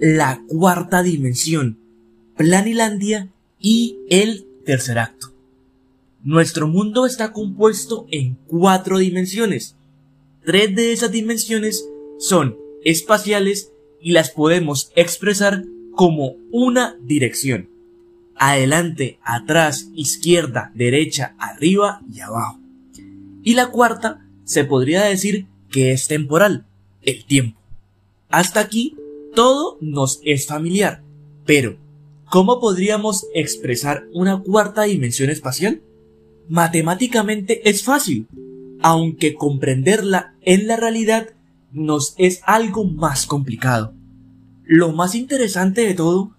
la cuarta dimensión, Planilandia y el tercer acto. Nuestro mundo está compuesto en cuatro dimensiones. Tres de esas dimensiones son espaciales y las podemos expresar como una dirección. Adelante, atrás, izquierda, derecha, arriba y abajo. Y la cuarta se podría decir que es temporal, el tiempo. Hasta aquí todo nos es familiar, pero ¿cómo podríamos expresar una cuarta dimensión espacial? Matemáticamente es fácil, aunque comprenderla en la realidad nos es algo más complicado. Lo más interesante de todo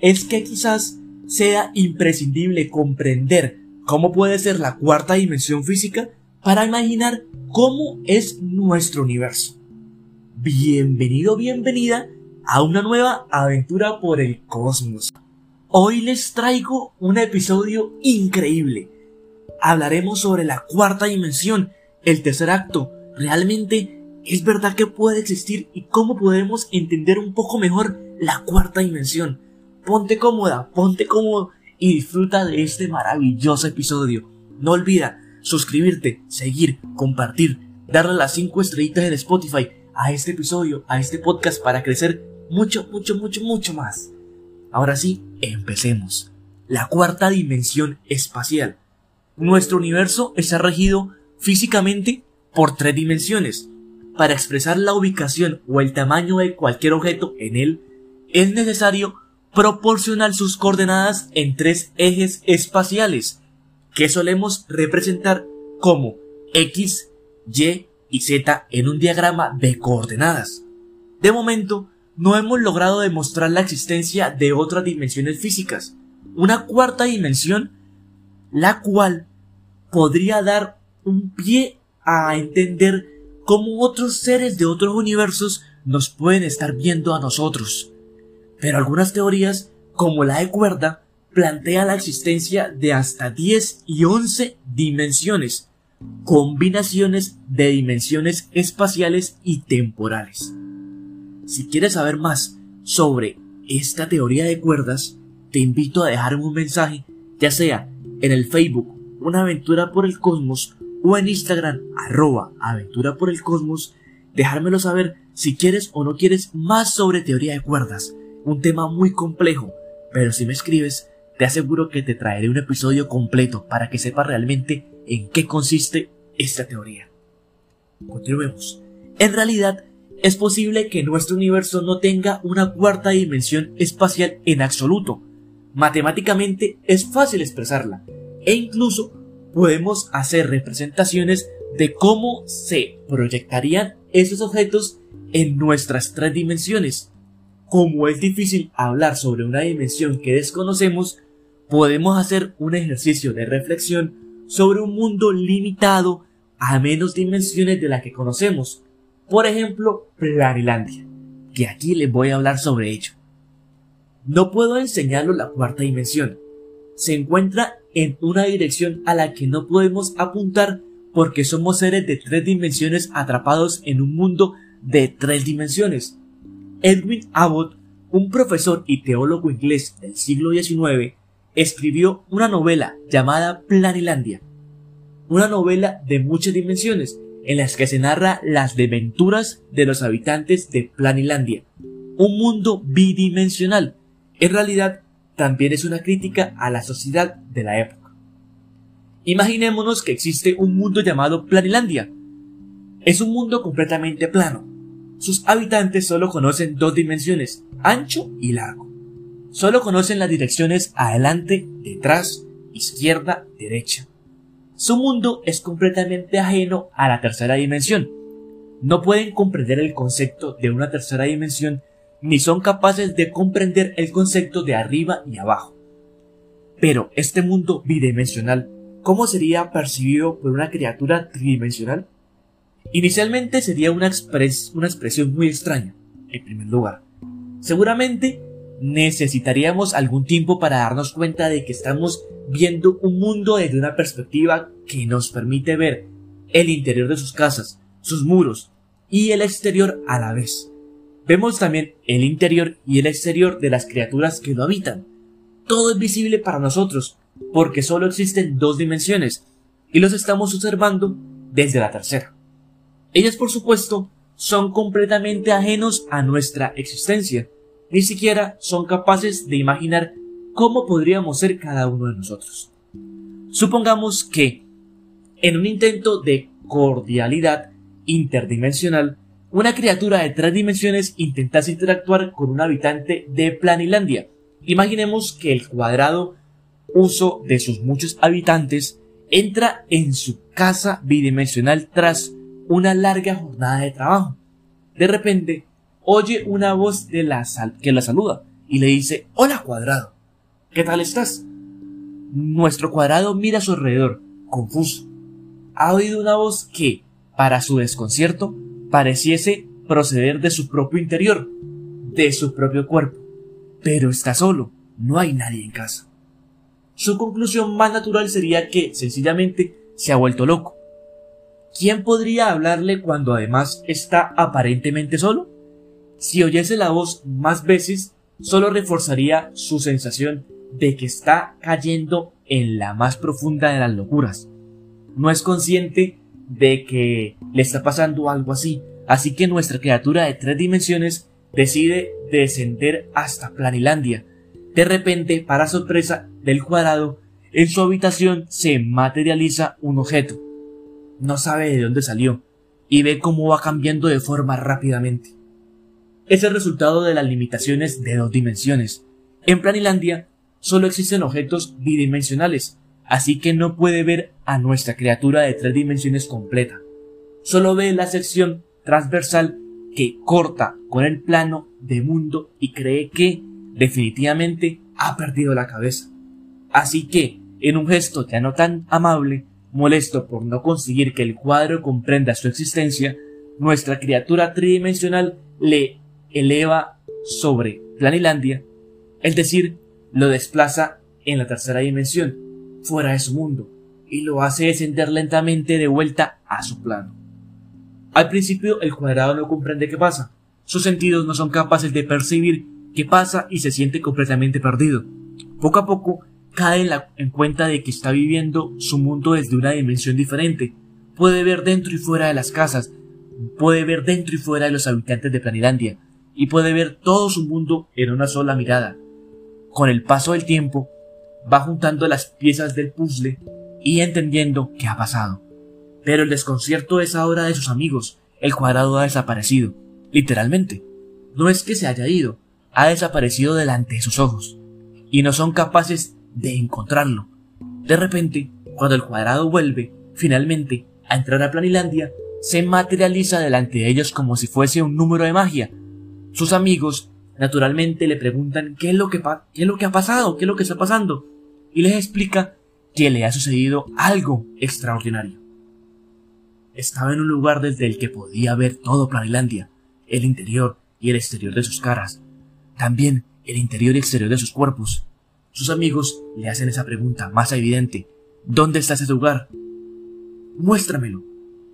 es que quizás sea imprescindible comprender cómo puede ser la cuarta dimensión física para imaginar cómo es nuestro universo. Bienvenido, bienvenida a una nueva aventura por el cosmos. Hoy les traigo un episodio increíble. Hablaremos sobre la cuarta dimensión, el tercer acto. ¿Realmente es verdad que puede existir y cómo podemos entender un poco mejor la cuarta dimensión? Ponte cómoda, ponte cómodo y disfruta de este maravilloso episodio. No olvida suscribirte, seguir, compartir, darle las 5 estrellitas en Spotify a este episodio, a este podcast para crecer mucho, mucho, mucho, mucho más. Ahora sí, empecemos. La cuarta dimensión espacial. Nuestro universo está regido físicamente por tres dimensiones. Para expresar la ubicación o el tamaño de cualquier objeto en él, es necesario proporcionar sus coordenadas en tres ejes espaciales, que solemos representar como X, Y y Z en un diagrama de coordenadas. De momento, no hemos logrado demostrar la existencia de otras dimensiones físicas, una cuarta dimensión, la cual podría dar un pie a entender cómo otros seres de otros universos nos pueden estar viendo a nosotros. Pero algunas teorías, como la de cuerda, plantea la existencia de hasta 10 y 11 dimensiones, combinaciones de dimensiones espaciales y temporales. Si quieres saber más sobre esta teoría de cuerdas, te invito a dejarme un mensaje, ya sea en el Facebook Una aventura por el cosmos o en Instagram arroba aventura por el cosmos, dejármelo saber si quieres o no quieres más sobre teoría de cuerdas, un tema muy complejo, pero si me escribes, te aseguro que te traeré un episodio completo para que sepas realmente en qué consiste esta teoría. Continuemos. En realidad, es posible que nuestro universo no tenga una cuarta dimensión espacial en absoluto. Matemáticamente es fácil expresarla, e incluso podemos hacer representaciones de cómo se proyectarían esos objetos en nuestras tres dimensiones. Como es difícil hablar sobre una dimensión que desconocemos, podemos hacer un ejercicio de reflexión sobre un mundo limitado a menos dimensiones de las que conocemos. Por ejemplo, Planilandia, que aquí les voy a hablar sobre ello. No puedo enseñarlo la cuarta dimensión. Se encuentra en una dirección a la que no podemos apuntar porque somos seres de tres dimensiones atrapados en un mundo de tres dimensiones. Edwin Abbott, un profesor y teólogo inglés del siglo XIX, escribió una novela llamada Planilandia, una novela de muchas dimensiones en las que se narra las desventuras de los habitantes de Planilandia, un mundo bidimensional. En realidad, también es una crítica a la sociedad de la época. Imaginémonos que existe un mundo llamado Planilandia. Es un mundo completamente plano. Sus habitantes solo conocen dos dimensiones, ancho y largo. Solo conocen las direcciones adelante, detrás, izquierda, derecha. Su mundo es completamente ajeno a la tercera dimensión. No pueden comprender el concepto de una tercera dimensión ni son capaces de comprender el concepto de arriba y abajo. Pero este mundo bidimensional, ¿cómo sería percibido por una criatura tridimensional? Inicialmente sería una, una expresión muy extraña, en primer lugar. Seguramente necesitaríamos algún tiempo para darnos cuenta de que estamos viendo un mundo desde una perspectiva que nos permite ver el interior de sus casas, sus muros y el exterior a la vez. Vemos también el interior y el exterior de las criaturas que lo habitan. Todo es visible para nosotros, porque solo existen dos dimensiones, y los estamos observando desde la tercera. Ellas, por supuesto, son completamente ajenos a nuestra existencia, ni siquiera son capaces de imaginar cómo podríamos ser cada uno de nosotros. Supongamos que, en un intento de cordialidad interdimensional, una criatura de tres dimensiones intentase interactuar con un habitante de Planilandia. Imaginemos que el cuadrado uso de sus muchos habitantes entra en su casa bidimensional tras una larga jornada de trabajo. De repente, oye una voz de la sal que la saluda y le dice, Hola cuadrado, ¿qué tal estás? Nuestro cuadrado mira a su alrededor, confuso. Ha oído una voz que, para su desconcierto, pareciese proceder de su propio interior, de su propio cuerpo. Pero está solo, no hay nadie en casa. Su conclusión más natural sería que, sencillamente, se ha vuelto loco. ¿Quién podría hablarle cuando además está aparentemente solo? Si oyese la voz más veces, solo reforzaría su sensación de que está cayendo en la más profunda de las locuras. No es consciente de que le está pasando algo así, así que nuestra criatura de tres dimensiones decide descender hasta Planilandia. De repente, para sorpresa del cuadrado, en su habitación se materializa un objeto. No sabe de dónde salió y ve cómo va cambiando de forma rápidamente. Es el resultado de las limitaciones de dos dimensiones. En Planilandia solo existen objetos bidimensionales, así que no puede ver a nuestra criatura de tres dimensiones completa. Solo ve la sección transversal que corta con el plano de mundo y cree que definitivamente ha perdido la cabeza. Así que, en un gesto ya no tan amable, molesto por no conseguir que el cuadro comprenda su existencia, nuestra criatura tridimensional le eleva sobre Planilandia, es decir, lo desplaza en la tercera dimensión, fuera de su mundo, y lo hace descender lentamente de vuelta a su plano. Al principio el cuadrado no comprende qué pasa, sus sentidos no son capaces de percibir qué pasa y se siente completamente perdido. Poco a poco cae en, en, cuenta de que está viviendo su mundo desde una dimensión diferente. Puede ver dentro y fuera de las casas, puede ver dentro y fuera de los habitantes de Planilandia, y puede ver todo su mundo en una sola mirada. Con el paso del tiempo, va juntando las piezas del puzzle y entendiendo qué ha pasado. Pero el desconcierto es ahora de sus amigos. El cuadrado ha desaparecido. Literalmente. No es que se haya ido, ha desaparecido delante de sus ojos. Y no son capaces de encontrarlo. De repente, cuando el cuadrado vuelve, finalmente, a entrar a Planilandia, se materializa delante de ellos como si fuese un número de magia. Sus amigos, naturalmente, le preguntan qué es lo que, ha pasado, qué es lo que está pasando, y les explica que le ha sucedido algo extraordinario. Estaba en un lugar desde el que podía ver todo Planilandia, el interior y el exterior de sus caras, también el interior y exterior de sus cuerpos. Sus amigos le hacen esa pregunta más evidente. ¿Dónde está ese lugar? Muéstramelo.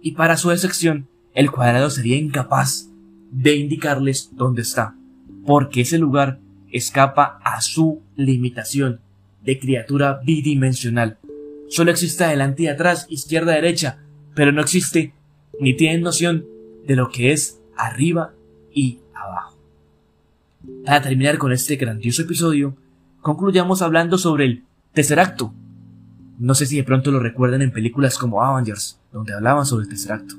Y para su decepción, el cuadrado sería incapaz de indicarles dónde está, porque ese lugar escapa a su limitación de criatura bidimensional. Solo existe adelante y atrás, izquierda derecha, pero no existe ni tienen noción de lo que es arriba y abajo. Para terminar con este grandioso episodio, concluyamos hablando sobre el tercer acto. No sé si de pronto lo recuerdan en películas como Avengers, donde hablaban sobre el tercer acto.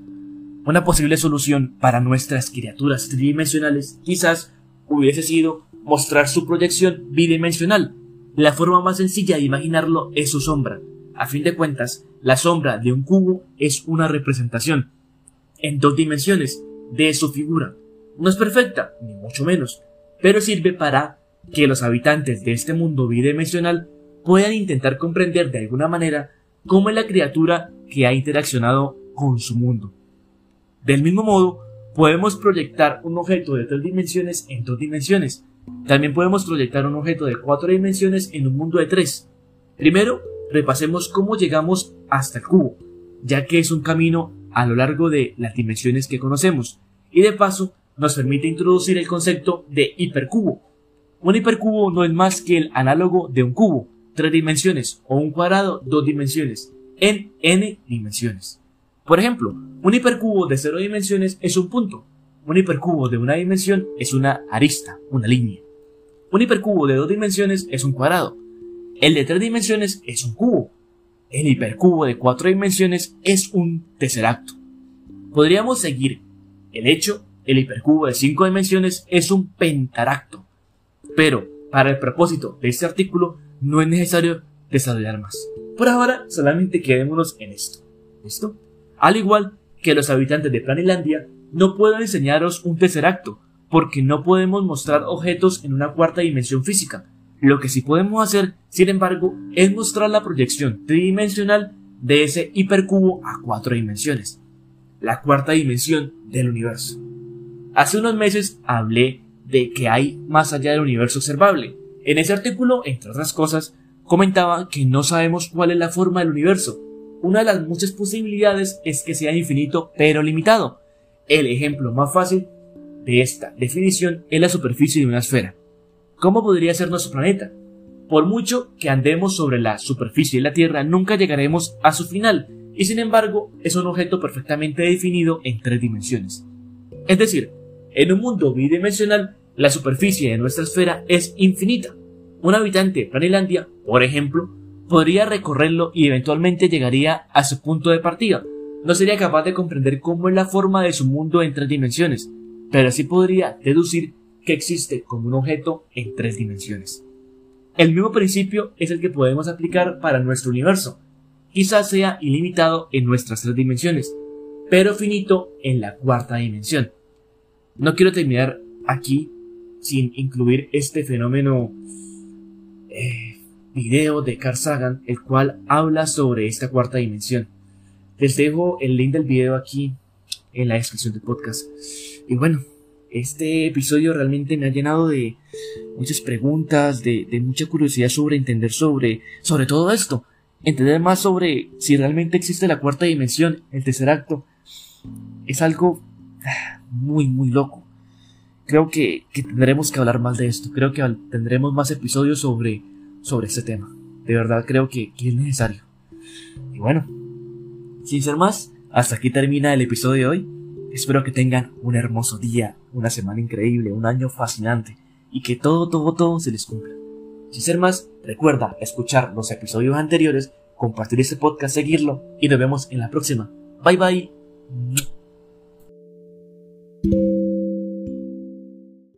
Una posible solución para nuestras criaturas tridimensionales quizás hubiese sido mostrar su proyección bidimensional. La forma más sencilla de imaginarlo es su sombra. A fin de cuentas, la sombra de un cubo es una representación en dos dimensiones de su figura. No es perfecta, ni mucho menos, pero sirve para que los habitantes de este mundo bidimensional puedan intentar comprender de alguna manera cómo es la criatura que ha interaccionado con su mundo. Del mismo modo, podemos proyectar un objeto de tres dimensiones en dos dimensiones. También podemos proyectar un objeto de cuatro dimensiones en un mundo de tres. Primero, repasemos cómo llegamos hasta el cubo, ya que es un camino a lo largo de las dimensiones que conocemos, y de paso nos permite introducir el concepto de hipercubo. Un hipercubo no es más que el análogo de un cubo, tres dimensiones, o un cuadrado, dos dimensiones, en n dimensiones. Por ejemplo, un hipercubo de cero dimensiones es un punto. Un hipercubo de una dimensión es una arista, una línea. Un hipercubo de dos dimensiones es un cuadrado. El de tres dimensiones es un cubo. El hipercubo de cuatro dimensiones es un tesseracto. Podríamos seguir. El hecho, el hipercubo de cinco dimensiones es un pentaracto. Pero, para el propósito de este artículo, no es necesario desarrollar más. Por ahora, solamente quedémonos en esto. ¿Listo? Al igual que los habitantes de Planilandia, no puedo enseñaros un tesseracto, porque no podemos mostrar objetos en una cuarta dimensión física. Lo que sí podemos hacer, sin embargo, es mostrar la proyección tridimensional de ese hipercubo a cuatro dimensiones, la cuarta dimensión del universo. Hace unos meses hablé de que hay más allá del universo observable. En ese artículo, entre otras cosas, comentaba que no sabemos cuál es la forma del universo. Una de las muchas posibilidades es que sea infinito pero limitado. El ejemplo más fácil de esta definición es la superficie de una esfera. ¿Cómo podría ser nuestro planeta? Por mucho que andemos sobre la superficie de la Tierra, nunca llegaremos a su final, y sin embargo es un objeto perfectamente definido en tres dimensiones. Es decir, en un mundo bidimensional, la superficie de nuestra esfera es infinita. Un habitante de Planilandia, por ejemplo, podría recorrerlo y eventualmente llegaría a su punto de partida. No sería capaz de comprender cómo es la forma de su mundo en tres dimensiones, pero sí podría deducir que existe como un objeto en tres dimensiones. El mismo principio es el que podemos aplicar para nuestro universo. Quizás sea ilimitado en nuestras tres dimensiones, pero finito en la cuarta dimensión. No quiero terminar aquí sin incluir este fenómeno eh, video de Carl Sagan, el cual habla sobre esta cuarta dimensión. Les dejo el link del video aquí en la descripción del podcast. Y bueno, este episodio realmente me ha llenado de muchas preguntas, de, mucha curiosidad sobre entender sobre, sobre todo esto. Entender más sobre si realmente existe la cuarta dimensión, el tercer acto. Es algo muy, muy loco. Creo que, tendremos que hablar más de esto. Creo que tendremos más episodios sobre, sobre este tema. De verdad creo que, que es necesario. Y bueno, sin ser más, hasta aquí termina el episodio de hoy. Espero que tengan un hermoso día, una semana increíble, un año fascinante y que todo, todo, todo se les cumpla. Sin ser más, recuerda escuchar los episodios anteriores, compartir este podcast, seguirlo y nos vemos en la próxima. Bye bye.